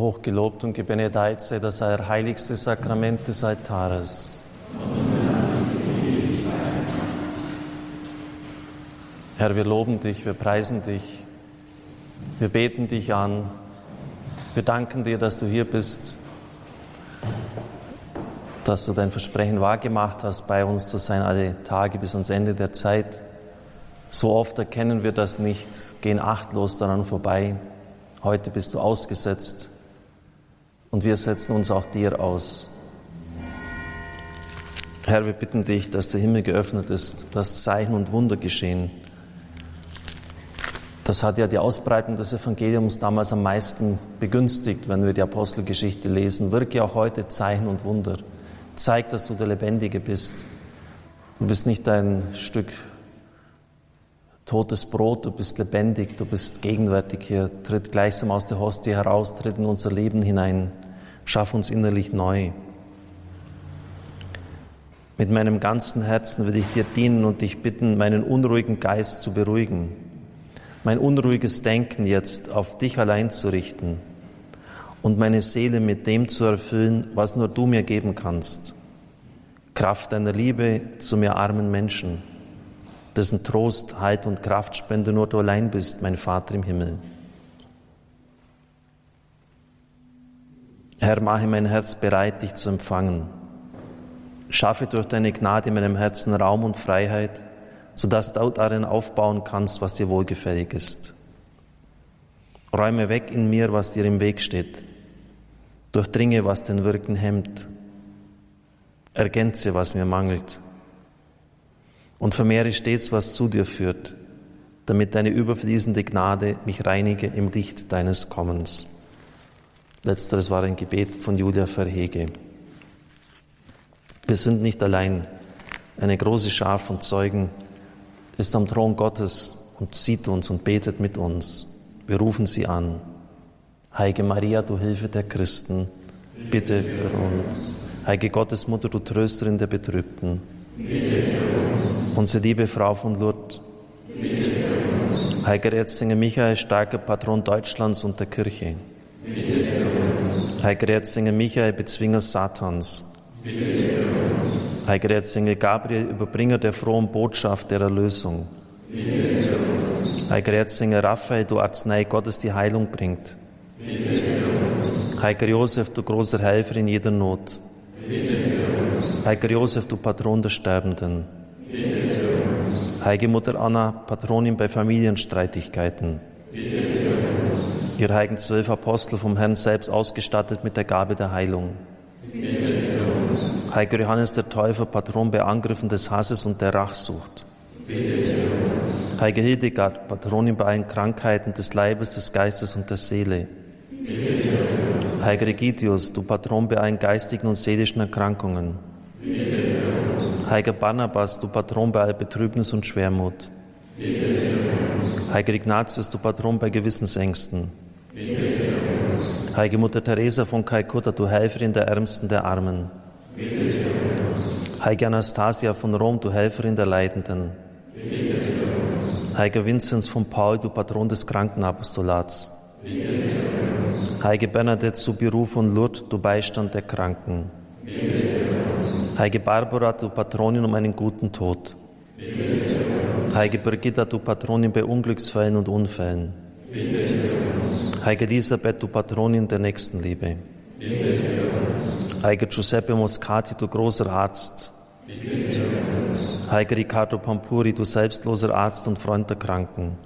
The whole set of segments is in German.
Hochgelobt und gebenedeit sei das heiligste Sakrament des Altares. Herr, wir loben dich, wir preisen dich, wir beten dich an, wir danken dir, dass du hier bist, dass du dein Versprechen wahrgemacht hast, bei uns zu sein alle Tage bis ans Ende der Zeit. So oft erkennen wir das nicht, gehen achtlos daran vorbei. Heute bist du ausgesetzt und wir setzen uns auch dir aus. Herr, wir bitten dich, dass der Himmel geöffnet ist, dass Zeichen und Wunder geschehen. Das hat ja die Ausbreitung des Evangeliums damals am meisten begünstigt, wenn wir die Apostelgeschichte lesen. Wirke auch heute Zeichen und Wunder. Zeig, dass du der Lebendige bist. Du bist nicht ein Stück totes Brot, du bist lebendig, du bist gegenwärtig hier. Tritt gleichsam aus der Hostie heraus, tritt in unser Leben hinein. Schaff uns innerlich neu. Mit meinem ganzen Herzen will ich dir dienen und dich bitten, meinen unruhigen Geist zu beruhigen, mein unruhiges Denken jetzt auf dich allein zu richten und meine Seele mit dem zu erfüllen, was nur du mir geben kannst. Kraft deiner Liebe zu mir armen Menschen, dessen Trost, Halt und Kraftspende nur du allein bist, mein Vater im Himmel. Herr, mache mein Herz bereit, dich zu empfangen. Schaffe durch deine Gnade in meinem Herzen Raum und Freiheit, sodass du darin aufbauen kannst, was dir wohlgefällig ist. Räume weg in mir, was dir im Weg steht. Durchdringe, was den Wirken hemmt. Ergänze, was mir mangelt. Und vermehre stets, was zu dir führt, damit deine überfließende Gnade mich reinige im Licht deines Kommens. Letzteres war ein Gebet von Julia Verhege. Wir sind nicht allein. Eine große Schar von Zeugen ist am Thron Gottes und sieht uns und betet mit uns. Wir rufen sie an. Heilige Maria, du Hilfe der Christen, bitte für uns. Heilige Gottesmutter, du Trösterin der Betrübten, bitte für uns. Unsere liebe Frau von Lourdes, bitte für uns. Heiliger Erzengel Michael, starker Patron Deutschlands und der Kirche, bitte für uns. Heiliger Erzengel Michael, Bezwinger Satans. Bitte für uns. Heiliger Gabriel, Überbringer der frohen Botschaft der Erlösung. Bitte für uns. Heiliger Erzengel Raphael, du Arznei Gottes, die Heilung bringt. Bitte für uns. Heiliger Josef, du großer Helfer in jeder Not. Bitte. Heiliger Josef, du Patron der Sterbenden. Bitte für uns. Heilige Mutter Anna, Patronin bei Familienstreitigkeiten. Bitte für uns ihr heiligen zwölf Apostel vom Herrn selbst ausgestattet mit der Gabe der Heilung. Heiliger Johannes der Täufer, Patron bei Angriffen des Hasses und der Rachsucht. Heilige Hildegard, Patronin bei allen Krankheiten des Leibes, des Geistes und der Seele. Heiliger Egidius, du Patron bei allen geistigen und seelischen Erkrankungen. Heiliger Barnabas, du Patron bei all Betrübnis und Schwermut. Heiliger Ignatius, du Patron bei Gewissensängsten. Heilige Mutter Teresa von Kalkutta, du Helferin der Ärmsten der Armen. Heilige Anastasia von Rom, du Helferin der Leidenden. Heiliger Vinzenz von Paul, du Patron des Krankenapostolats. Heilige Bernadette Subiru von Lourdes, du Beistand der Kranken. Heilige Barbara, du Patronin um einen guten Tod. Heilige Brigitta, du Patronin bei Unglücksfällen und Unfällen. Heilige Elisabeth, du Patronin der Nächstenliebe. Heilige Giuseppe Moscati, du großer Arzt. Heilige Riccardo Pampuri, du selbstloser Arzt und Freund der Kranken.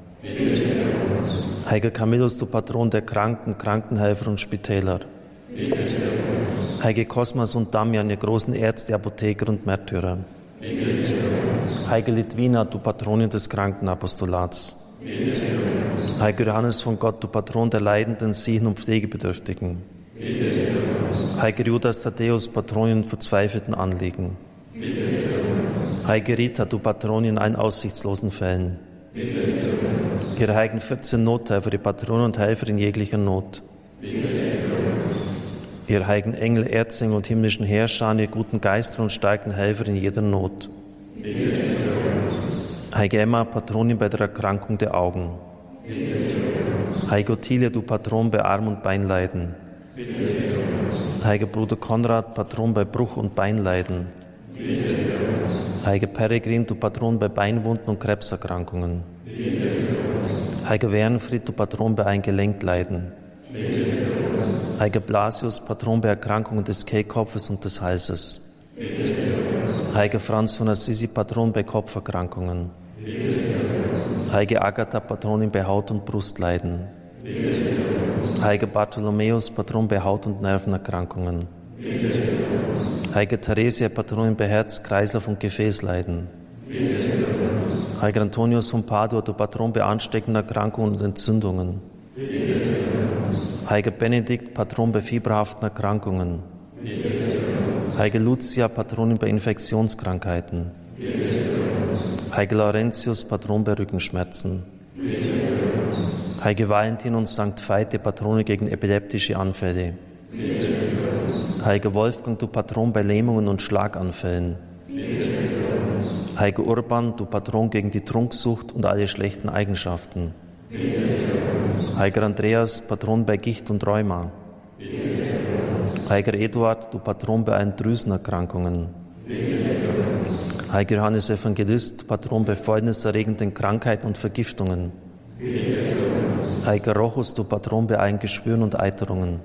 Heiliger Camillus, du Patron der Kranken, Krankenhelfer und Spitäler. Heilige Kosmas und Damian, ihr großen Ärzte, Apotheker und Märtyrer. Heilige Litwina, du Patronin des Krankenapostolats. Heiliger Johannes von Gott, du Patron der Leidenden, Siechen und Pflegebedürftigen. Heiliger Judas Thaddäus, Patronin verzweifelten Anliegen. Heilige Rita, du Patronin in allen aussichtslosen Fällen. Ihre heiligen 14 Nothelfer, die Patronen und Helfer in jeglicher Not. Ihre heiligen Engel, Erzengel und himmlischen Herrscher, ihr guten Geister und starken Helfer in jeder Not. Heilige Emma, Patronin bei der Erkrankung der Augen. Heilige Ottilia, du Patron bei Arm- und Beinleiden. Heiliger Bruder Konrad, Patron bei Bruch- und Beinleiden. Heiliger Peregrin, du Patron bei Beinwunden und Krebserkrankungen. Heiliger Wernfried, du Patron bei Eingelenkleiden. Heiliger Blasius, Patron bei Erkrankungen des Kehlkopfes und des Halses. Heiliger Franz von Assisi, Patron bei Kopferkrankungen. Heilige Agatha, Patronin bei Haut- und Brustleiden. Heiliger Bartholomäus, Patron bei Haut- und Nervenerkrankungen. Heilige Theresia, Patronin bei Herz, Kreislauf und Gefäßleiden. Heiliger Antonius von Padua, du Patron bei ansteckenden Erkrankungen und Entzündungen. Heiliger Benedikt, Patron bei fieberhaften Erkrankungen. Heilige Lucia, Patronin bei Infektionskrankheiten. Heilige Laurentius, Patron bei Rückenschmerzen. Heilige Valentin und Sankt Veit, die Patrone gegen epileptische Anfälle. Heiliger Wolfgang, du Patron bei Lähmungen und Schlaganfällen. Heiliger Urban, du Patron gegen die Trunksucht und alle schlechten Eigenschaften. Heiliger Andreas, Patron bei Gicht und Rheuma. Heiliger Eduard, du Patron bei allen Drüsenerkrankungen. Heiliger Johannes Evangelist, Patron bei fäulniserregenden Krankheiten und Vergiftungen. Heiliger Rochus, du Patron bei allen Geschwüren und Eiterungen.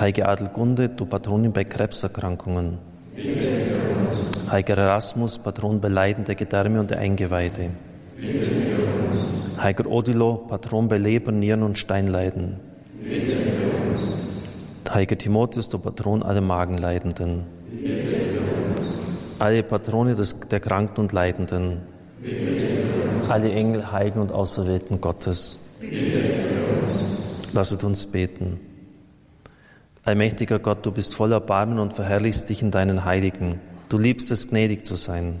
Heilige Adelgunde, du Patronin bei Krebserkrankungen. Heiliger Erasmus, Patron bei Leiden der Gedärme und der Eingeweide. Heiliger Odilo, Patron bei Leber, Nieren und Steinleiden. Heiliger Timotheus, du Patron aller Magenleidenden. Alle Patrone des, der Kranken und Leidenden. Alle Engel, Heiligen und Auserwählten Gottes. Lasset uns beten. Allmächtiger Gott, du bist voller Barmen und verherrlichst dich in deinen Heiligen. Du liebst es, gnädig zu sein.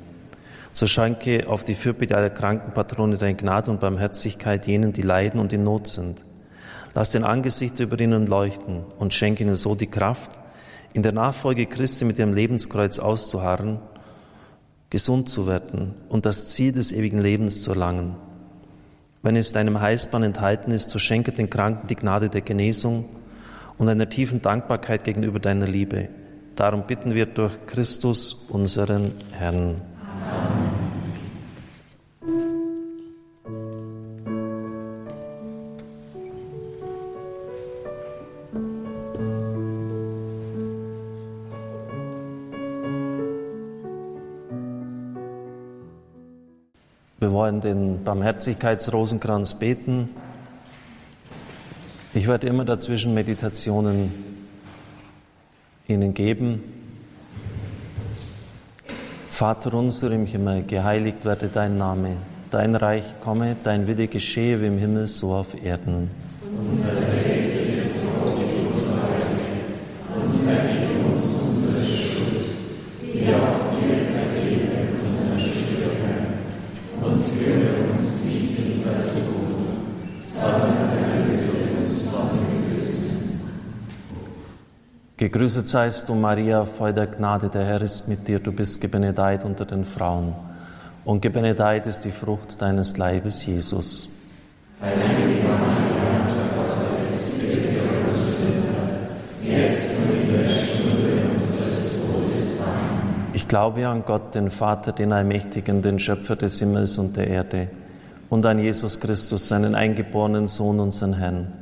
So schenke auf die Fürbitte aller Krankenpatrone deine Gnade und Barmherzigkeit jenen, die leiden und in Not sind. Lass den Angesicht über ihnen leuchten und schenke ihnen so die Kraft, in der Nachfolge Christi mit ihrem Lebenskreuz auszuharren, gesund zu werden und das Ziel des ewigen Lebens zu erlangen. Wenn es deinem Heilsbahn enthalten ist, so schenke den Kranken die Gnade der Genesung und einer tiefen Dankbarkeit gegenüber deiner Liebe. Darum bitten wir durch Christus, unseren Herrn. Wir wollen den Barmherzigkeitsrosenkranz beten. Ich werde immer dazwischen Meditationen Ihnen geben. Vater unser im Himmel, geheiligt werde dein Name, dein Reich komme, dein Wille geschehe wie im Himmel so auf Erden. Unser Gegrüßet seist du, Maria, voll der Gnade, der Herr ist mit dir, du bist gebenedeit unter den Frauen. Und gebenedeit ist die Frucht deines Leibes, Jesus. Heilige Maria, Mutter Gottes, bitte für uns Sünder, jetzt und in der Stunde unseres Todes. Amen. Ich glaube an Gott, den Vater, den Allmächtigen, den Schöpfer des Himmels und der Erde, und an Jesus Christus, seinen eingeborenen Sohn, unseren Herrn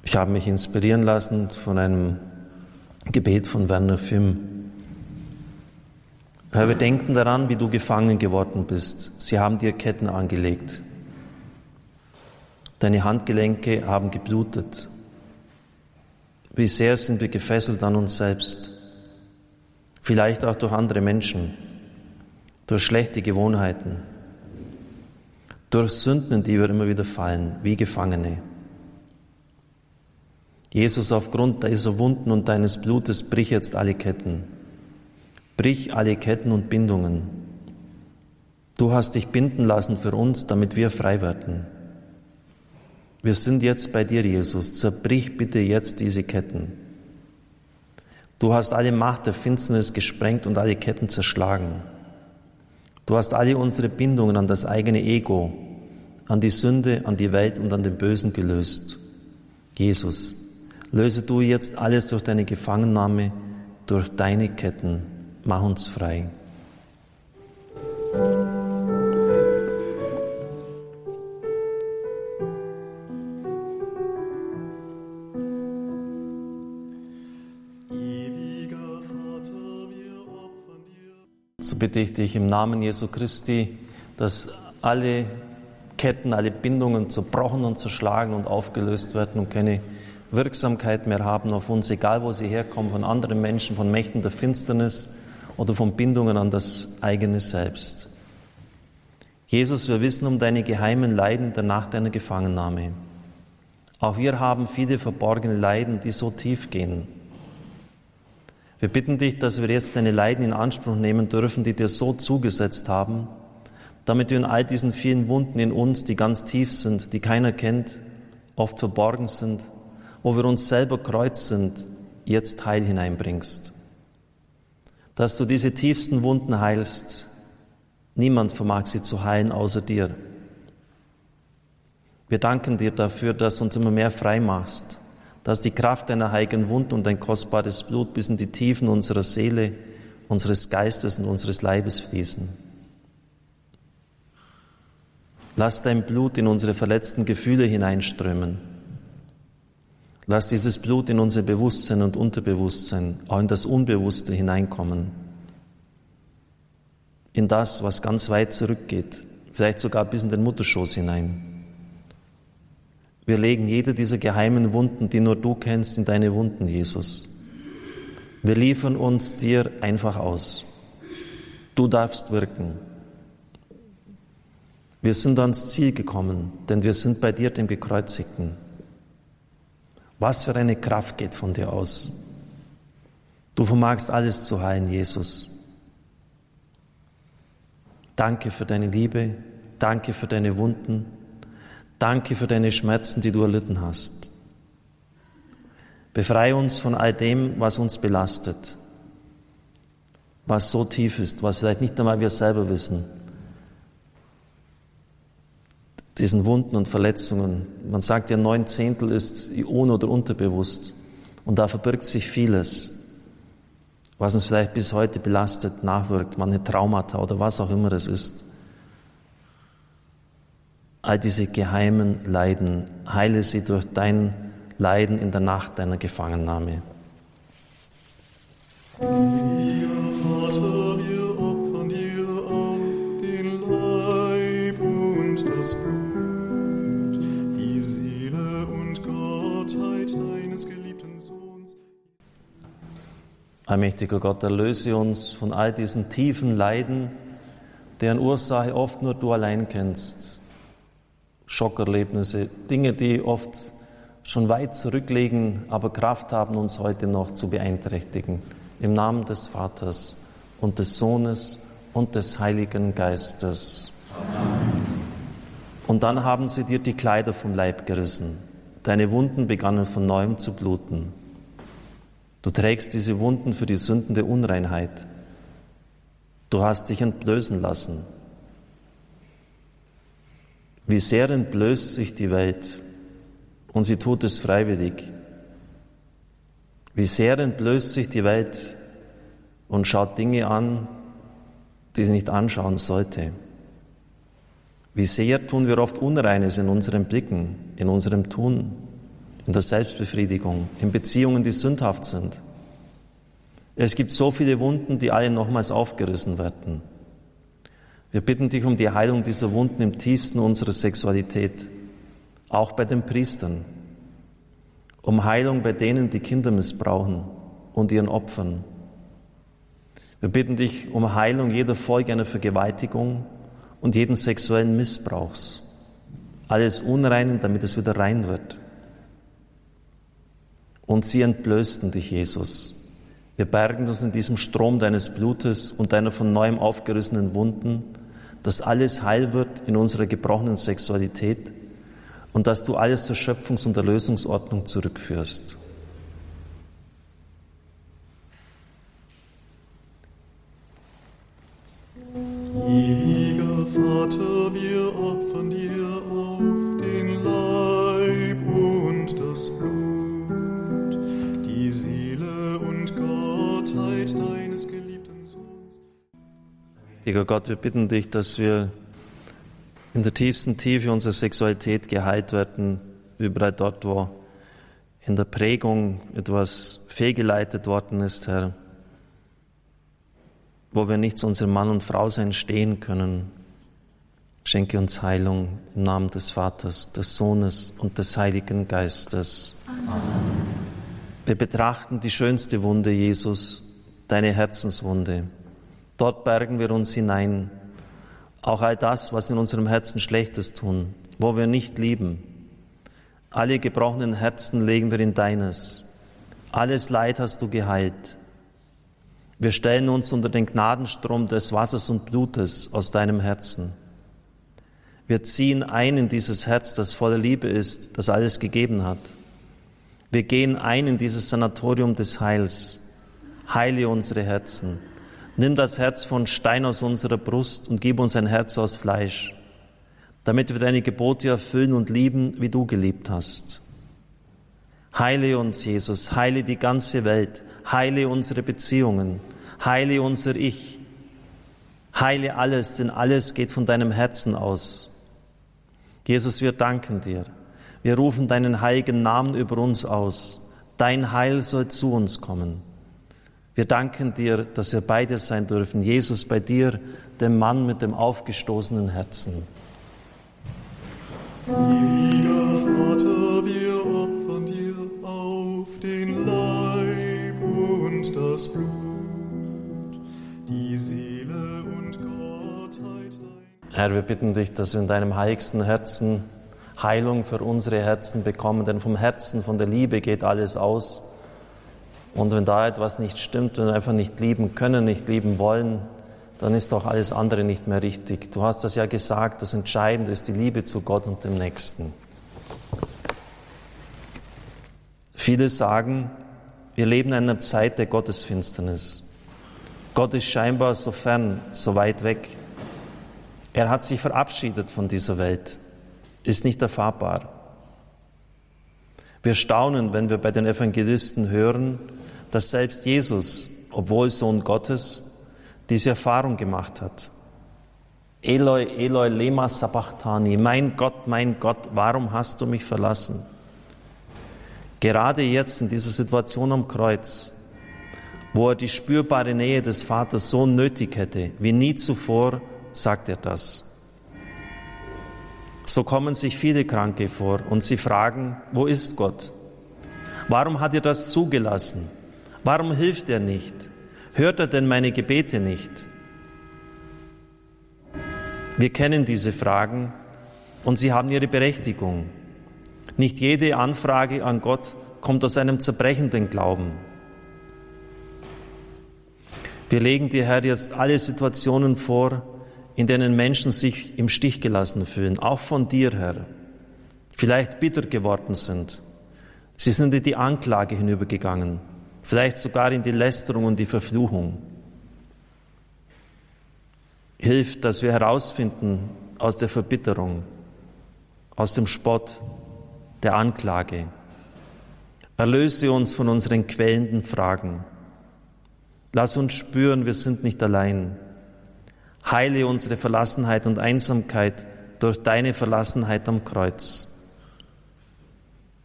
Ich habe mich inspirieren lassen von einem Gebet von Werner Fimm. Herr, wir denken daran, wie du gefangen geworden bist. Sie haben dir Ketten angelegt. Deine Handgelenke haben geblutet. Wie sehr sind wir gefesselt an uns selbst, vielleicht auch durch andere Menschen, durch schlechte Gewohnheiten, durch Sünden, die wir immer wieder fallen, wie Gefangene. Jesus, aufgrund dieser Wunden und deines Blutes brich jetzt alle Ketten. Brich alle Ketten und Bindungen. Du hast dich binden lassen für uns, damit wir frei werden. Wir sind jetzt bei dir, Jesus. Zerbrich bitte jetzt diese Ketten. Du hast alle Macht der Finsternis gesprengt und alle Ketten zerschlagen. Du hast alle unsere Bindungen an das eigene Ego, an die Sünde, an die Welt und an den Bösen gelöst. Jesus, löse du jetzt alles durch deine Gefangennahme, durch deine Ketten. Mach uns frei. So bitte ich dich im Namen Jesu Christi, dass alle Ketten, alle Bindungen zerbrochen und zerschlagen und aufgelöst werden und keine Wirksamkeit mehr haben auf uns, egal wo sie herkommen, von anderen Menschen, von Mächten der Finsternis oder von Bindungen an das eigene Selbst. Jesus, wir wissen um deine geheimen Leiden in der Nacht deiner Gefangennahme. Auch wir haben viele verborgene Leiden, die so tief gehen. Wir bitten dich, dass wir jetzt deine Leiden in Anspruch nehmen dürfen, die dir so zugesetzt haben, damit wir in all diesen vielen Wunden in uns, die ganz tief sind, die keiner kennt, oft verborgen sind, wo wir uns selber kreuz sind, jetzt Heil hineinbringst. Dass du diese tiefsten Wunden heilst, niemand vermag sie zu heilen außer dir. Wir danken dir dafür, dass du uns immer mehr frei machst, dass die Kraft deiner heiligen Wunden und dein kostbares Blut bis in die Tiefen unserer Seele, unseres Geistes und unseres Leibes fließen. Lass dein Blut in unsere verletzten Gefühle hineinströmen. Lass dieses Blut in unser Bewusstsein und Unterbewusstsein, auch in das Unbewusste hineinkommen. In das, was ganz weit zurückgeht, vielleicht sogar bis in den Mutterschoß hinein. Wir legen jede dieser geheimen Wunden, die nur du kennst, in deine Wunden, Jesus. Wir liefern uns dir einfach aus. Du darfst wirken. Wir sind ans Ziel gekommen, denn wir sind bei dir, dem Gekreuzigten. Was für eine Kraft geht von dir aus. Du vermagst alles zu heilen, Jesus. Danke für deine Liebe, danke für deine Wunden, danke für deine Schmerzen, die du erlitten hast. Befreie uns von all dem, was uns belastet, was so tief ist, was vielleicht nicht einmal wir selber wissen diesen Wunden und Verletzungen. Man sagt ja, neun Zehntel ist un- oder unterbewusst. Und da verbirgt sich vieles, was uns vielleicht bis heute belastet, nachwirkt, manche Traumata oder was auch immer es ist. All diese geheimen Leiden, heile sie durch dein Leiden in der Nacht deiner Gefangennahme. Allmächtiger Gott, erlöse uns von all diesen tiefen Leiden, deren Ursache oft nur du allein kennst. Schockerlebnisse, Dinge, die oft schon weit zurückliegen, aber Kraft haben, uns heute noch zu beeinträchtigen. Im Namen des Vaters und des Sohnes und des Heiligen Geistes. Amen. Und dann haben sie dir die Kleider vom Leib gerissen. Deine Wunden begannen von neuem zu bluten. Du trägst diese Wunden für die Sünden der Unreinheit. Du hast dich entblößen lassen. Wie sehr entblößt sich die Welt und sie tut es freiwillig. Wie sehr entblößt sich die Welt und schaut Dinge an, die sie nicht anschauen sollte. Wie sehr tun wir oft Unreines in unseren Blicken, in unserem Tun in der Selbstbefriedigung, in Beziehungen, die sündhaft sind. Es gibt so viele Wunden, die alle nochmals aufgerissen werden. Wir bitten dich um die Heilung dieser Wunden im tiefsten unserer Sexualität, auch bei den Priestern. um Heilung bei denen, die Kinder missbrauchen und ihren Opfern. Wir bitten dich um Heilung jeder Folge einer Vergewaltigung und jeden sexuellen Missbrauchs. Alles Unreinen, damit es wieder rein wird. Und sie entblößten dich, Jesus. Wir bergen uns in diesem Strom deines Blutes und deiner von neuem aufgerissenen Wunden, dass alles heil wird in unserer gebrochenen Sexualität und dass du alles zur Schöpfungs- und Erlösungsordnung zurückführst. Gott, wir bitten dich, dass wir in der tiefsten Tiefe unserer Sexualität geheilt werden, überall dort, wo in der Prägung etwas fehlgeleitet worden ist, Herr, wo wir nicht zu unserem Mann und Frau sein stehen können. Schenke uns Heilung im Namen des Vaters, des Sohnes und des Heiligen Geistes. Amen. Wir betrachten die schönste Wunde, Jesus, deine Herzenswunde. Dort bergen wir uns hinein auch all das, was in unserem Herzen Schlechtes tun, wo wir nicht lieben. Alle gebrochenen Herzen legen wir in deines. Alles Leid hast du geheilt. Wir stellen uns unter den Gnadenstrom des Wassers und Blutes aus deinem Herzen. Wir ziehen ein in dieses Herz, das voller Liebe ist, das alles gegeben hat. Wir gehen ein in dieses Sanatorium des Heils. Heile unsere Herzen. Nimm das Herz von Stein aus unserer Brust und gib uns ein Herz aus Fleisch, damit wir deine Gebote erfüllen und lieben, wie du geliebt hast. Heile uns, Jesus, heile die ganze Welt, heile unsere Beziehungen, heile unser Ich, heile alles, denn alles geht von deinem Herzen aus. Jesus, wir danken dir. Wir rufen deinen heiligen Namen über uns aus. Dein Heil soll zu uns kommen. Wir danken dir, dass wir beide sein dürfen. Jesus bei dir, dem Mann mit dem aufgestoßenen Herzen. Ewiger Vater, wir opfern dir auf den Leib und das Blut, die Seele und Gottheit dein. Herr, wir bitten dich, dass wir in deinem heiligsten Herzen Heilung für unsere Herzen bekommen, denn vom Herzen, von der Liebe geht alles aus. Und wenn da etwas nicht stimmt, wenn wir einfach nicht lieben können, nicht lieben wollen, dann ist auch alles andere nicht mehr richtig. Du hast das ja gesagt, das Entscheidende ist die Liebe zu Gott und dem Nächsten. Viele sagen, wir leben in einer Zeit der Gottesfinsternis. Gott ist scheinbar so fern, so weit weg. Er hat sich verabschiedet von dieser Welt, ist nicht erfahrbar. Wir staunen, wenn wir bei den Evangelisten hören, dass selbst Jesus, obwohl Sohn Gottes, diese Erfahrung gemacht hat. Eloi, Eloi, lema sabachthani, mein Gott, mein Gott, warum hast du mich verlassen? Gerade jetzt in dieser Situation am Kreuz, wo er die spürbare Nähe des Vaters so nötig hätte, wie nie zuvor, sagt er das. So kommen sich viele Kranke vor und sie fragen, wo ist Gott? Warum hat er das zugelassen? Warum hilft er nicht? Hört er denn meine Gebete nicht? Wir kennen diese Fragen und sie haben ihre Berechtigung. Nicht jede Anfrage an Gott kommt aus einem zerbrechenden Glauben. Wir legen dir, Herr, jetzt alle Situationen vor, in denen Menschen sich im Stich gelassen fühlen, auch von dir, Herr, vielleicht bitter geworden sind. Sie sind in die Anklage hinübergegangen vielleicht sogar in die Lästerung und die Verfluchung. Hilf, dass wir herausfinden aus der Verbitterung, aus dem Spott, der Anklage. Erlöse uns von unseren quälenden Fragen. Lass uns spüren, wir sind nicht allein. Heile unsere Verlassenheit und Einsamkeit durch deine Verlassenheit am Kreuz.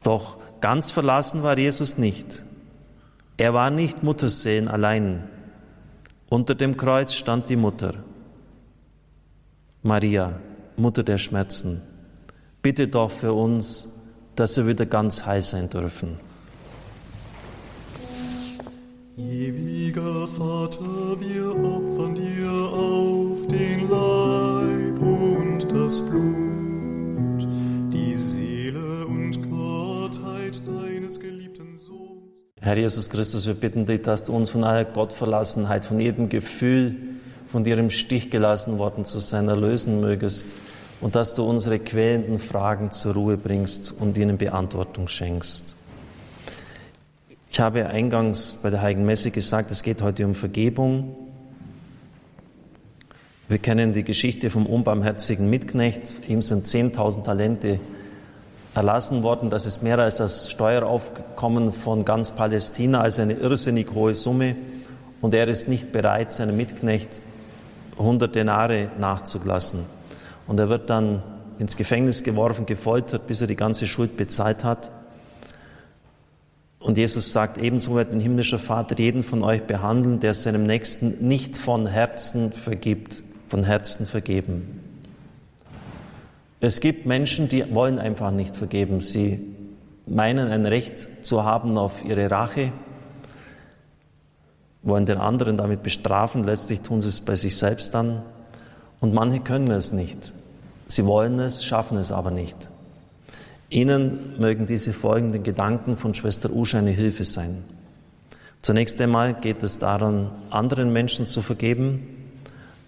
Doch ganz verlassen war Jesus nicht. Er war nicht Muttersehen allein. Unter dem Kreuz stand die Mutter. Maria, Mutter der Schmerzen, bitte doch für uns, dass wir wieder ganz heil sein dürfen. Ewiger Vater, wir opfern dir auf den Leib und das Blut. Herr Jesus Christus, wir bitten dich, dass du uns von aller Gottverlassenheit, von jedem Gefühl, von dir im Stich gelassen worden zu sein, erlösen mögest und dass du unsere quälenden Fragen zur Ruhe bringst und ihnen Beantwortung schenkst. Ich habe eingangs bei der Heiligen Messe gesagt, es geht heute um Vergebung. Wir kennen die Geschichte vom unbarmherzigen Mitknecht. Ihm sind 10.000 Talente erlassen worden. Das ist mehr als das Steueraufkommen von ganz Palästina, also eine irrsinnig hohe Summe. Und er ist nicht bereit, seinem Mitknecht 100 Denare nachzulassen. Und er wird dann ins Gefängnis geworfen, gefoltert, bis er die ganze Schuld bezahlt hat. Und Jesus sagt, ebenso wird ein himmlischer Vater jeden von euch behandeln, der seinem Nächsten nicht von Herzen vergibt, von Herzen vergeben. Es gibt Menschen, die wollen einfach nicht vergeben. Sie meinen ein Recht zu haben auf ihre Rache, wollen den anderen damit bestrafen. Letztlich tun sie es bei sich selbst dann. Und manche können es nicht. Sie wollen es, schaffen es aber nicht. Ihnen mögen diese folgenden Gedanken von Schwester Usha eine Hilfe sein. Zunächst einmal geht es daran, anderen Menschen zu vergeben,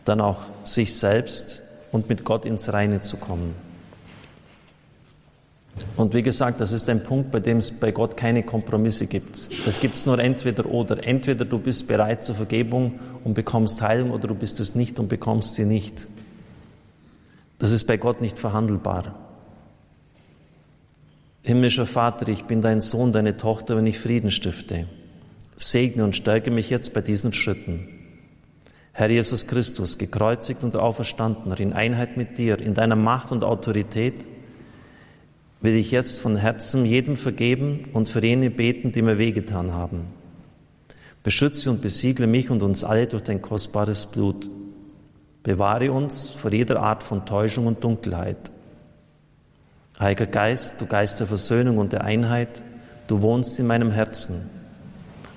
dann auch sich selbst und mit Gott ins Reine zu kommen. Und wie gesagt, das ist ein Punkt, bei dem es bei Gott keine Kompromisse gibt. Es gibt nur entweder oder. Entweder du bist bereit zur Vergebung und bekommst Heilung oder du bist es nicht und bekommst sie nicht. Das ist bei Gott nicht verhandelbar. Himmlischer Vater, ich bin dein Sohn, deine Tochter, wenn ich Frieden stifte. Segne und stärke mich jetzt bei diesen Schritten. Herr Jesus Christus, gekreuzigt und auferstandener, in Einheit mit dir, in deiner Macht und Autorität, will ich jetzt von Herzen jedem vergeben und für jene beten, die mir wehgetan haben. Beschütze und besiegle mich und uns alle durch dein kostbares Blut. Bewahre uns vor jeder Art von Täuschung und Dunkelheit. Heiliger Geist, du Geist der Versöhnung und der Einheit, du wohnst in meinem Herzen.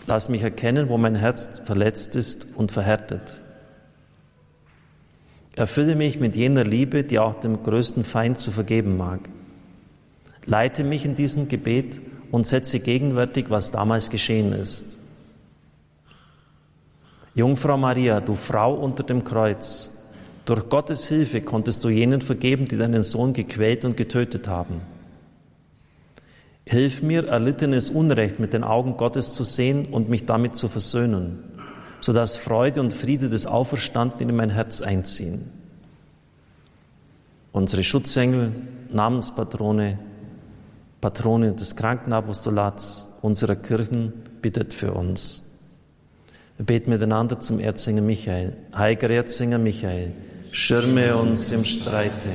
Lass mich erkennen, wo mein Herz verletzt ist und verhärtet. Erfülle mich mit jener Liebe, die auch dem größten Feind zu vergeben mag. Leite mich in diesem Gebet und setze gegenwärtig, was damals geschehen ist. Jungfrau Maria, du Frau unter dem Kreuz, durch Gottes Hilfe konntest du jenen vergeben, die deinen Sohn gequält und getötet haben. Hilf mir, erlittenes Unrecht mit den Augen Gottes zu sehen und mich damit zu versöhnen, sodass Freude und Friede des Auferstandenen in mein Herz einziehen. Unsere Schutzengel, Namenspatrone, Patrone des Krankenapostolats unserer Kirchen, bittet für uns. Wir beten miteinander zum Erzinger Michael. Heiliger Erzinger Michael, schirme uns im Streite.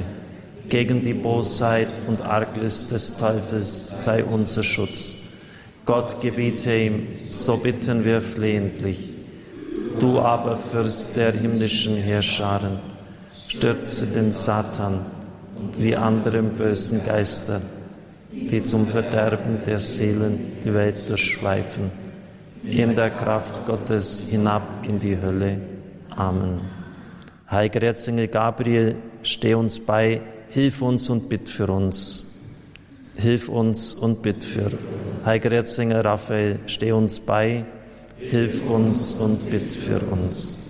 Gegen die Bosheit und Arglist des Teufels sei unser Schutz. Gott gebiete ihm, so bitten wir flehentlich. Du aber, Fürst der himmlischen Herrscharen, stürze den Satan und die anderen bösen Geister, die zum Verderben der Seelen die Welt durchschweifen, in der Kraft Gottes hinab in die Hölle. Amen. Heiliger Erzengel Gabriel, steh uns bei, hilf uns und bitt für uns. Hilf uns und bitt für. Heiliger Erzengel Raphael, steh uns bei, hilf uns und bitt für uns.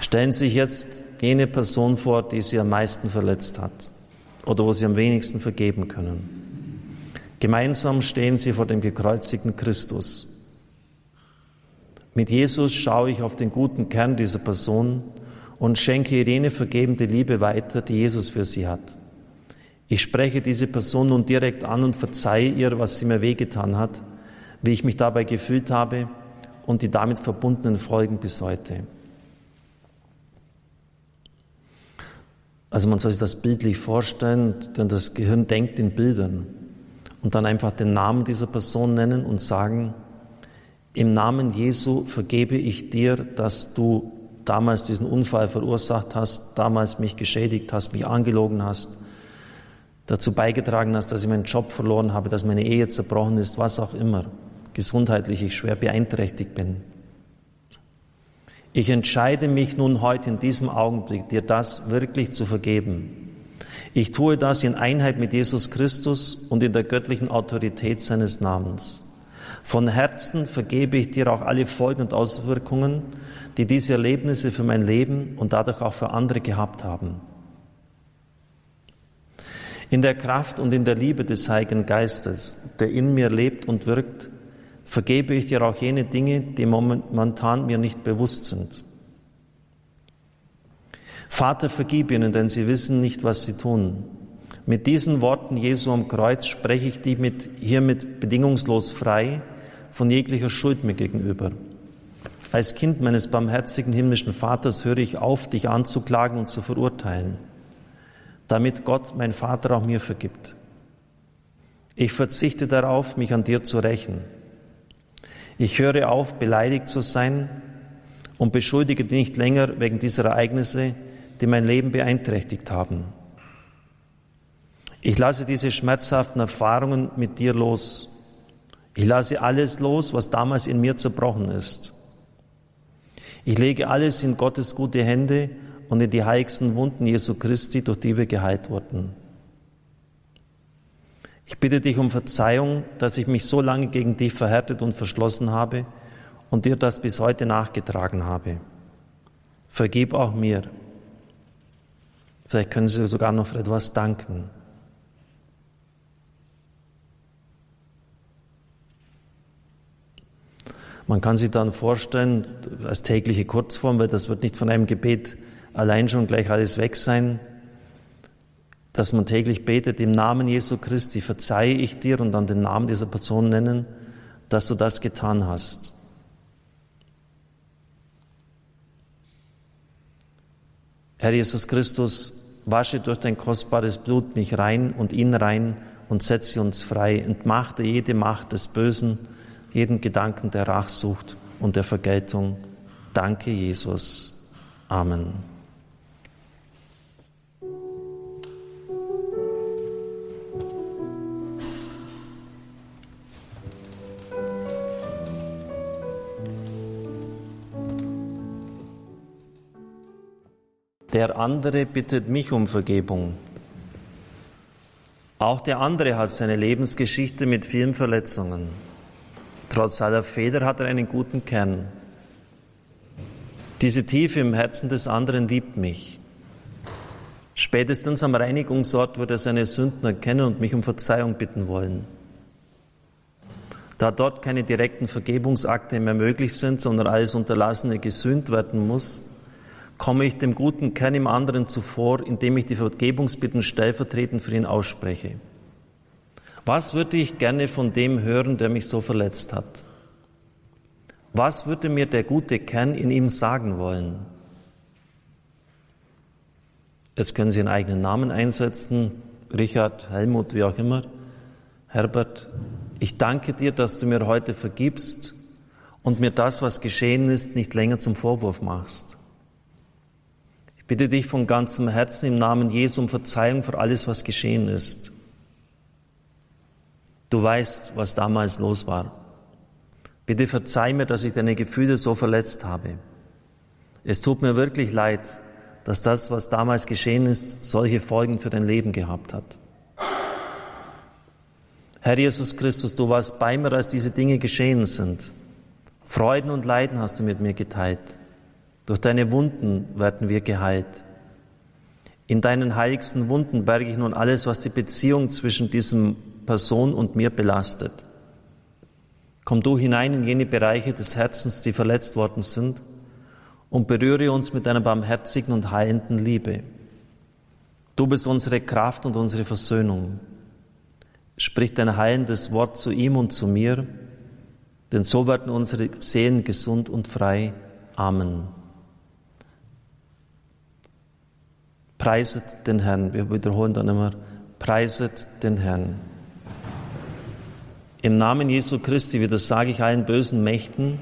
Stellen Sie sich jetzt jene Person vor, die Sie am meisten verletzt hat oder wo Sie am wenigsten vergeben können. Gemeinsam stehen Sie vor dem gekreuzigten Christus. Mit Jesus schaue ich auf den guten Kern dieser Person und schenke ihr jene vergebende Liebe weiter, die Jesus für sie hat. Ich spreche diese Person nun direkt an und verzeihe ihr, was sie mir wehgetan hat, wie ich mich dabei gefühlt habe und die damit verbundenen Folgen bis heute. Also man soll sich das bildlich vorstellen, denn das Gehirn denkt in Bildern und dann einfach den Namen dieser Person nennen und sagen, im Namen Jesu vergebe ich dir, dass du damals diesen Unfall verursacht hast, damals mich geschädigt hast, mich angelogen hast, dazu beigetragen hast, dass ich meinen Job verloren habe, dass meine Ehe zerbrochen ist, was auch immer, gesundheitlich ich schwer beeinträchtigt bin. Ich entscheide mich nun heute in diesem Augenblick, dir das wirklich zu vergeben. Ich tue das in Einheit mit Jesus Christus und in der göttlichen Autorität seines Namens. Von Herzen vergebe ich dir auch alle Folgen und Auswirkungen, die diese Erlebnisse für mein Leben und dadurch auch für andere gehabt haben. In der Kraft und in der Liebe des Heiligen Geistes, der in mir lebt und wirkt, vergebe ich dir auch jene Dinge, die momentan mir nicht bewusst sind. Vater, vergib ihnen, denn sie wissen nicht, was sie tun. Mit diesen Worten Jesu am Kreuz spreche ich dich mit, hiermit bedingungslos frei von jeglicher Schuld mir gegenüber. Als Kind meines barmherzigen himmlischen Vaters höre ich auf, dich anzuklagen und zu verurteilen damit Gott, mein Vater, auch mir vergibt. Ich verzichte darauf, mich an dir zu rächen. Ich höre auf, beleidigt zu sein und beschuldige dich nicht länger wegen dieser Ereignisse, die mein Leben beeinträchtigt haben. Ich lasse diese schmerzhaften Erfahrungen mit dir los. Ich lasse alles los, was damals in mir zerbrochen ist. Ich lege alles in Gottes gute Hände und in die heiligsten Wunden Jesu Christi, durch die wir geheilt wurden. Ich bitte dich um Verzeihung, dass ich mich so lange gegen dich verhärtet und verschlossen habe und dir das bis heute nachgetragen habe. Vergib auch mir. Vielleicht können Sie sogar noch für etwas danken. Man kann sich dann vorstellen, als tägliche Kurzform, weil das wird nicht von einem Gebet allein schon gleich alles weg sein, dass man täglich betet, im Namen Jesu Christi verzeihe ich dir und dann den Namen dieser Person nennen, dass du das getan hast. Herr Jesus Christus, wasche durch dein kostbares Blut mich rein und ihn rein und setze uns frei, entmachte jede Macht des Bösen, jeden Gedanken der Rachsucht und der Vergeltung. Danke, Jesus. Amen. Der andere bittet mich um Vergebung. Auch der andere hat seine Lebensgeschichte mit vielen Verletzungen. Trotz aller Fehler hat er einen guten Kern. Diese Tiefe im Herzen des anderen liebt mich. Spätestens am Reinigungsort wird er seine Sünden erkennen und mich um Verzeihung bitten wollen. Da dort keine direkten Vergebungsakte mehr möglich sind, sondern alles Unterlassene gesühnt werden muss, komme ich dem guten Kern im anderen zuvor, indem ich die Vergebungsbitten stellvertretend für ihn ausspreche. Was würde ich gerne von dem hören, der mich so verletzt hat? Was würde mir der gute Kern in ihm sagen wollen? Jetzt können Sie Ihren eigenen Namen einsetzen, Richard, Helmut, wie auch immer. Herbert, ich danke dir, dass du mir heute vergibst und mir das, was geschehen ist, nicht länger zum Vorwurf machst. Ich bitte dich von ganzem Herzen im Namen Jesu um Verzeihung für alles, was geschehen ist. Du weißt, was damals los war. Bitte verzeih mir, dass ich deine Gefühle so verletzt habe. Es tut mir wirklich leid, dass das, was damals geschehen ist, solche Folgen für dein Leben gehabt hat. Herr Jesus Christus, du warst bei mir, als diese Dinge geschehen sind. Freuden und Leiden hast du mit mir geteilt. Durch deine Wunden werden wir geheilt. In deinen heiligsten Wunden berge ich nun alles, was die Beziehung zwischen diesem Person und mir belastet. Komm du hinein in jene Bereiche des Herzens, die verletzt worden sind, und berühre uns mit deiner barmherzigen und heilenden Liebe. Du bist unsere Kraft und unsere Versöhnung. Sprich dein heilendes Wort zu ihm und zu mir, denn so werden unsere Seelen gesund und frei. Amen. Preiset den Herrn. Wir wiederholen dann immer, preiset den Herrn. Im Namen Jesu Christi, wie das sage ich allen bösen Mächten,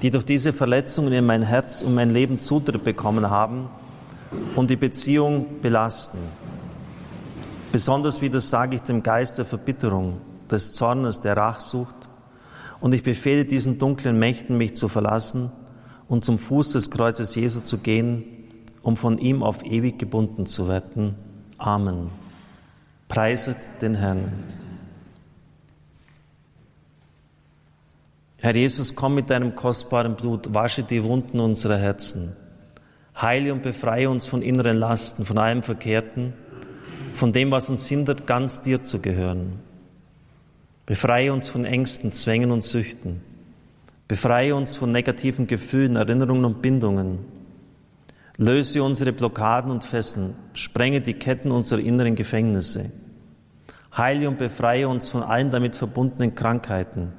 die durch diese Verletzungen in mein Herz und mein Leben Zutritt bekommen haben und die Beziehung belasten. Besonders wie das sage ich dem Geist der Verbitterung, des Zornes, der Rachsucht. Und ich befehle diesen dunklen Mächten, mich zu verlassen und zum Fuß des Kreuzes Jesu zu gehen, um von ihm auf ewig gebunden zu werden. Amen. Preiset den Herrn. Herr Jesus, komm mit deinem kostbaren Blut, wasche die Wunden unserer Herzen. Heile und befreie uns von inneren Lasten, von allem Verkehrten, von dem, was uns hindert, ganz dir zu gehören. Befreie uns von Ängsten, Zwängen und Süchten. Befreie uns von negativen Gefühlen, Erinnerungen und Bindungen. Löse unsere Blockaden und Fesseln, sprenge die Ketten unserer inneren Gefängnisse. Heile und befreie uns von allen damit verbundenen Krankheiten.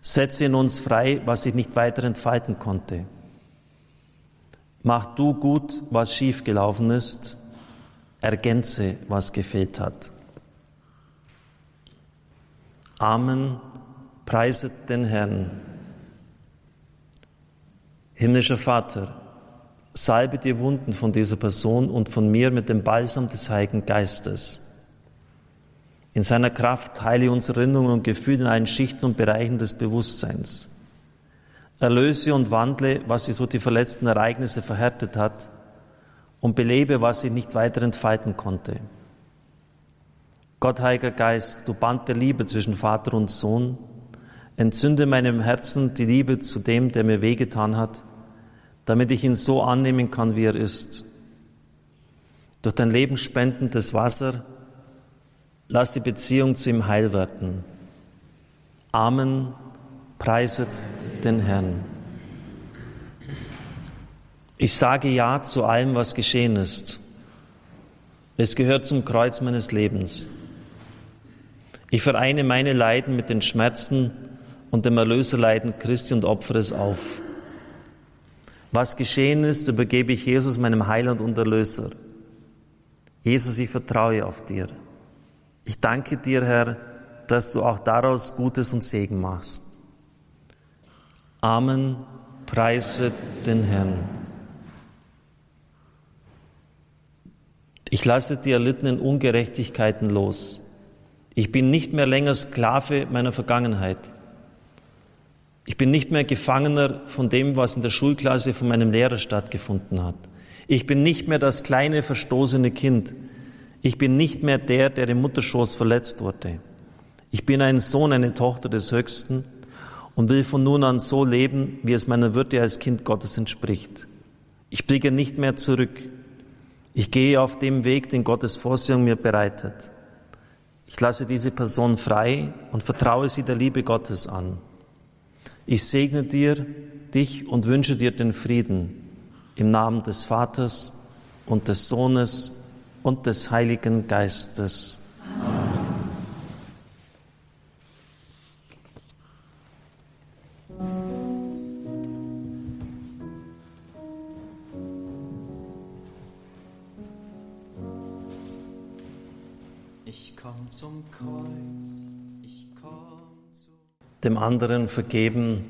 Setze in uns frei, was sich nicht weiter entfalten konnte. Mach du gut, was schiefgelaufen ist, ergänze, was gefehlt hat. Amen. Preiset den Herrn. Himmlischer Vater, salbe die Wunden von dieser Person und von mir mit dem Balsam des Heiligen Geistes. In seiner Kraft heile unsere Erinnerungen und Gefühle in allen Schichten und Bereichen des Bewusstseins. Erlöse und wandle, was sich durch die verletzten Ereignisse verhärtet hat und belebe, was sich nicht weiter entfalten konnte. Gott, Heiliger Geist, du Band der Liebe zwischen Vater und Sohn, entzünde meinem Herzen die Liebe zu dem, der mir wehgetan hat, damit ich ihn so annehmen kann, wie er ist. Durch dein lebensspendendes Wasser lass die Beziehung zu ihm heil werden. Amen. Preiset den Herrn. Ich sage Ja zu allem, was geschehen ist. Es gehört zum Kreuz meines Lebens. Ich vereine meine Leiden mit den Schmerzen und dem Erlöserleiden Christi und opfere es auf. Was geschehen ist, übergebe ich Jesus, meinem Heiland und Erlöser. Jesus, ich vertraue auf dir. Ich danke dir, Herr, dass du auch daraus Gutes und Segen machst. Amen. Preiset den Herrn. Ich lasse die erlittenen Ungerechtigkeiten los. Ich bin nicht mehr länger Sklave meiner Vergangenheit. Ich bin nicht mehr Gefangener von dem, was in der Schulklasse von meinem Lehrer stattgefunden hat. Ich bin nicht mehr das kleine verstoßene Kind. Ich bin nicht mehr der, der im Mutterschoß verletzt wurde. Ich bin ein Sohn, eine Tochter des Höchsten und will von nun an so leben, wie es meiner Würde als Kind Gottes entspricht. Ich blicke nicht mehr zurück. Ich gehe auf dem Weg, den Gottes Vorsehung mir bereitet. Ich lasse diese Person frei und vertraue sie der Liebe Gottes an. Ich segne dir, dich und wünsche dir den Frieden im Namen des Vaters und des Sohnes und des Heiligen Geistes. zum Kreuz, ich komm dem anderen vergeben,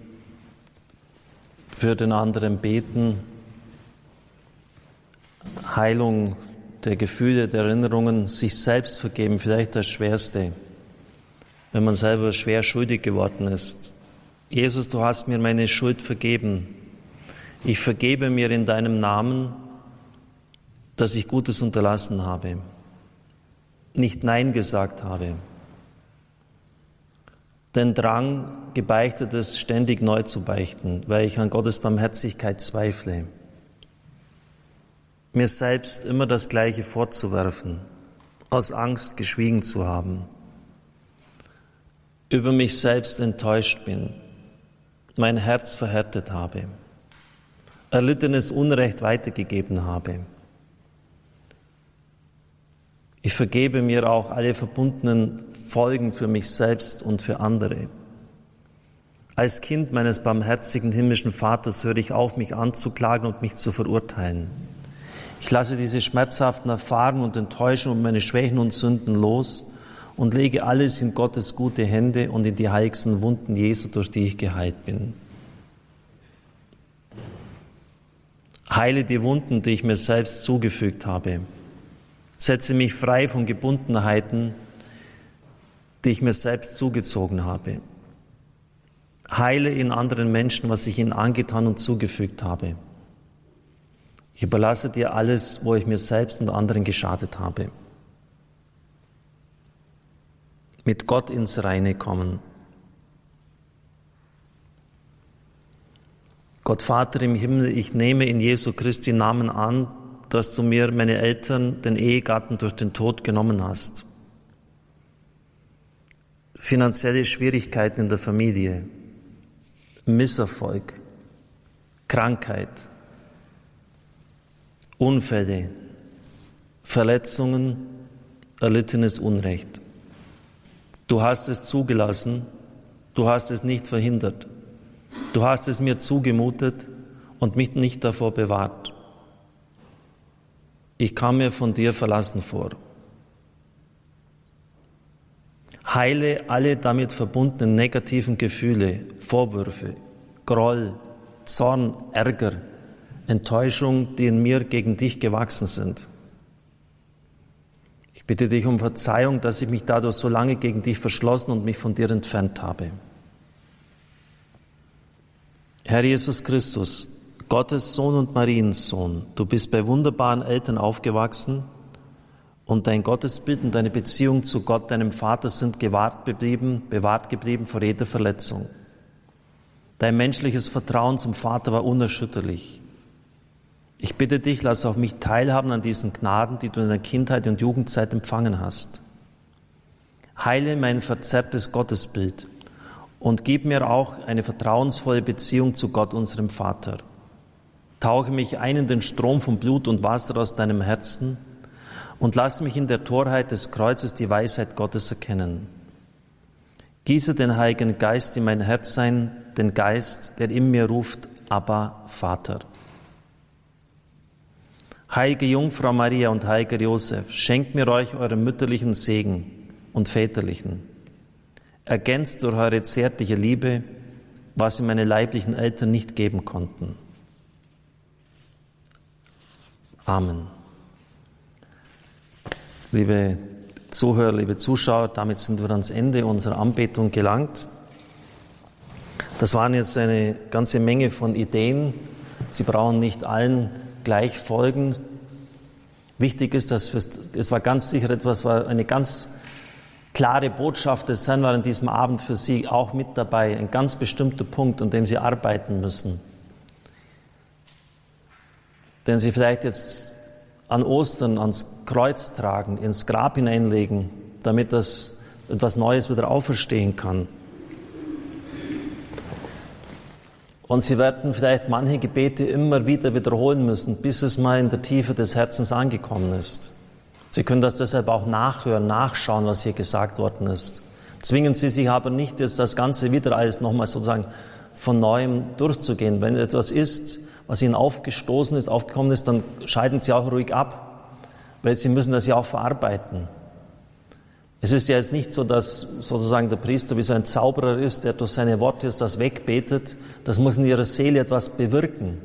für den anderen beten, Heilung der Gefühle, der Erinnerungen, sich selbst vergeben, vielleicht das Schwerste, wenn man selber schwer schuldig geworden ist. Jesus, du hast mir meine Schuld vergeben. Ich vergebe mir in deinem Namen, dass ich Gutes unterlassen habe nicht Nein gesagt habe. Den Drang, Gebeichtertes ständig neu zu beichten, weil ich an Gottes Barmherzigkeit zweifle. Mir selbst immer das Gleiche vorzuwerfen, aus Angst geschwiegen zu haben. Über mich selbst enttäuscht bin, mein Herz verhärtet habe, erlittenes Unrecht weitergegeben habe ich vergebe mir auch alle verbundenen Folgen für mich selbst und für andere. Als Kind meines barmherzigen himmlischen Vaters höre ich auf, mich anzuklagen und mich zu verurteilen. Ich lasse diese schmerzhaften Erfahrungen und Enttäuschungen und meine Schwächen und Sünden los und lege alles in Gottes gute Hände und in die heiligsten Wunden Jesu, durch die ich geheilt bin. Heile die Wunden, die ich mir selbst zugefügt habe Setze mich frei von Gebundenheiten, die ich mir selbst zugezogen habe. Heile in anderen Menschen, was ich ihnen angetan und zugefügt habe. Ich überlasse dir alles, wo ich mir selbst und anderen geschadet habe. Mit Gott ins Reine kommen. Gott Vater im Himmel, ich nehme in Jesu Christi Namen an, dass du mir meine Eltern, den Ehegatten durch den Tod genommen hast. Finanzielle Schwierigkeiten in der Familie, Misserfolg, Krankheit, Unfälle, Verletzungen, erlittenes Unrecht. Du hast es zugelassen, du hast es nicht verhindert. Du hast es mir zugemutet und mich nicht davor bewahrt. Ich kam mir von dir verlassen vor. Heile alle damit verbundenen negativen Gefühle, Vorwürfe, Groll, Zorn, Ärger, Enttäuschung, die in mir gegen dich gewachsen sind. Ich bitte dich um Verzeihung, dass ich mich dadurch so lange gegen dich verschlossen und mich von dir entfernt habe. Herr Jesus Christus, Gottes Sohn und Mariens Sohn, du bist bei wunderbaren Eltern aufgewachsen und dein Gottesbild und deine Beziehung zu Gott, deinem Vater, sind gewahrt geblieben, bewahrt geblieben vor jeder Verletzung. Dein menschliches Vertrauen zum Vater war unerschütterlich. Ich bitte dich, lass auch mich teilhaben an diesen Gnaden, die du in der Kindheit und Jugendzeit empfangen hast. Heile mein verzerrtes Gottesbild und gib mir auch eine vertrauensvolle Beziehung zu Gott, unserem Vater. Tauche mich ein in den Strom von Blut und Wasser aus deinem Herzen und lass mich in der Torheit des Kreuzes die Weisheit Gottes erkennen. Gieße den Heiligen Geist in mein Herz ein, den Geist, der in mir ruft, aber Vater. Heilige Jungfrau Maria und heiliger Josef, schenkt mir euch euren mütterlichen Segen und väterlichen ergänzt durch eure zärtliche Liebe, was ihm meine leiblichen Eltern nicht geben konnten. Amen. Liebe Zuhörer, liebe Zuschauer, damit sind wir ans Ende unserer Anbetung gelangt. Das waren jetzt eine ganze Menge von Ideen. Sie brauchen nicht allen gleich folgen. Wichtig ist, dass es war ganz sicher etwas, war eine ganz klare Botschaft des Herrn war an diesem Abend für Sie auch mit dabei, ein ganz bestimmter Punkt, an dem Sie arbeiten müssen. Den Sie vielleicht jetzt an Ostern ans Kreuz tragen, ins Grab hineinlegen, damit das etwas Neues wieder auferstehen kann. Und Sie werden vielleicht manche Gebete immer wieder wiederholen müssen, bis es mal in der Tiefe des Herzens angekommen ist. Sie können das deshalb auch nachhören, nachschauen, was hier gesagt worden ist. Zwingen Sie sich aber nicht, jetzt das Ganze wieder alles nochmal sozusagen von neuem durchzugehen. Wenn etwas ist, was Ihnen aufgestoßen ist, aufgekommen ist, dann scheiden Sie auch ruhig ab, weil Sie müssen das ja auch verarbeiten. Es ist ja jetzt nicht so, dass sozusagen der Priester wie so ein Zauberer ist, der durch seine Worte jetzt das wegbetet. Das muss in Ihrer Seele etwas bewirken.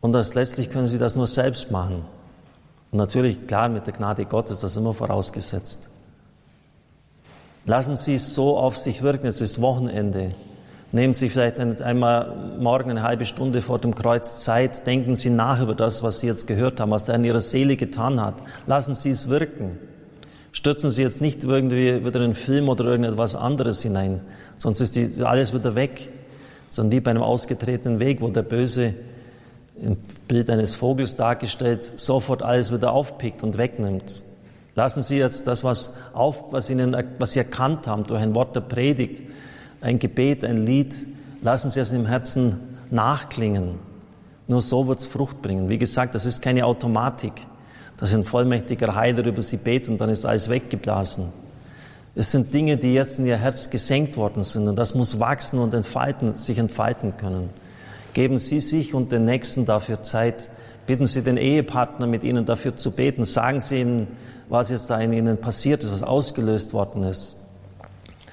Und das letztlich können Sie das nur selbst machen. Und natürlich, klar, mit der Gnade Gottes, das ist immer vorausgesetzt. Lassen Sie es so auf sich wirken, es ist Wochenende. Nehmen Sie vielleicht einmal morgen eine halbe Stunde vor dem Kreuz Zeit, denken Sie nach über das, was Sie jetzt gehört haben, was der in Ihrer Seele getan hat. Lassen Sie es wirken. Stürzen Sie jetzt nicht irgendwie wieder in einen Film oder irgendetwas anderes hinein, sonst ist die, alles wieder weg. Sondern wie bei einem ausgetretenen Weg, wo der Böse im Bild eines Vogels dargestellt, sofort alles wieder aufpickt und wegnimmt. Lassen Sie jetzt das, was, auf, was, Ihnen, was Sie erkannt haben, durch ein Wort der Predigt, ein Gebet, ein Lied, lassen Sie es im Herzen nachklingen. Nur so wird es Frucht bringen. Wie gesagt, das ist keine Automatik, dass ein vollmächtiger Heiler über Sie betet und dann ist alles weggeblasen. Es sind Dinge, die jetzt in Ihr Herz gesenkt worden sind und das muss wachsen und entfalten, sich entfalten können. Geben Sie sich und den Nächsten dafür Zeit. Bitten Sie den Ehepartner, mit Ihnen dafür zu beten. Sagen Sie ihm, was jetzt da in Ihnen passiert ist, was ausgelöst worden ist.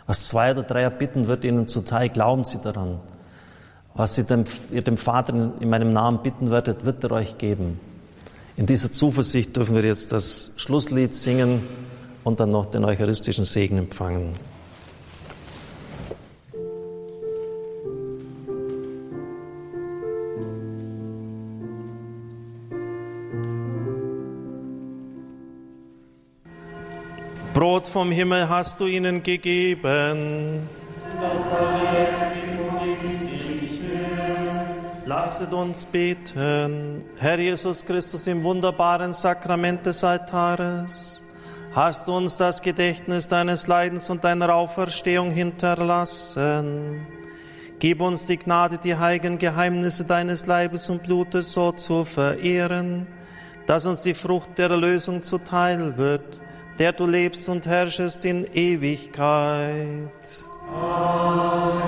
Was zwei oder drei bitten, wird Ihnen zuteil. Glauben Sie daran. Was Sie dem, ihr dem Vater in meinem Namen bitten werdet, wird er euch geben. In dieser Zuversicht dürfen wir jetzt das Schlusslied singen und dann noch den eucharistischen Segen empfangen. Vom Himmel hast du ihnen gegeben. Lasset uns beten. Herr Jesus Christus, im wunderbaren Sakrament des Altares hast du uns das Gedächtnis deines Leidens und deiner Auferstehung hinterlassen. Gib uns die Gnade, die heiligen Geheimnisse deines Leibes und Blutes so zu verehren, dass uns die Frucht der Erlösung zuteil wird, der du lebst und herrschest in Ewigkeit. Amen.